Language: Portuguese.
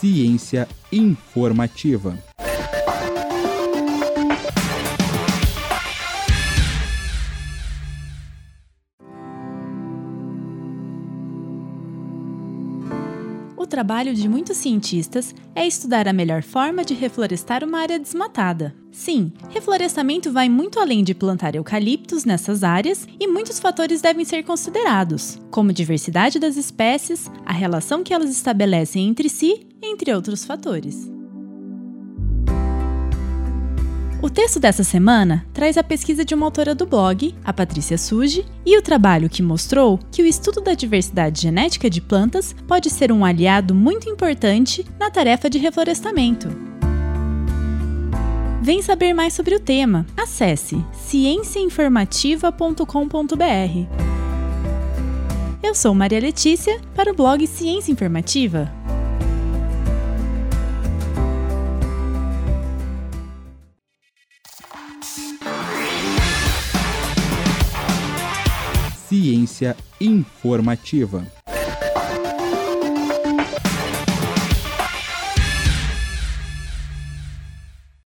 Ciência informativa. Trabalho de muitos cientistas é estudar a melhor forma de reflorestar uma área desmatada. Sim, reflorestamento vai muito além de plantar eucaliptos nessas áreas e muitos fatores devem ser considerados, como diversidade das espécies, a relação que elas estabelecem entre si, entre outros fatores. O texto dessa semana traz a pesquisa de uma autora do blog, a Patrícia Suji, e o trabalho que mostrou que o estudo da diversidade genética de plantas pode ser um aliado muito importante na tarefa de reflorestamento. Vem saber mais sobre o tema. Acesse cienciainformativa.com.br. Eu sou Maria Letícia para o blog Ciência Informativa. Ciência informativa.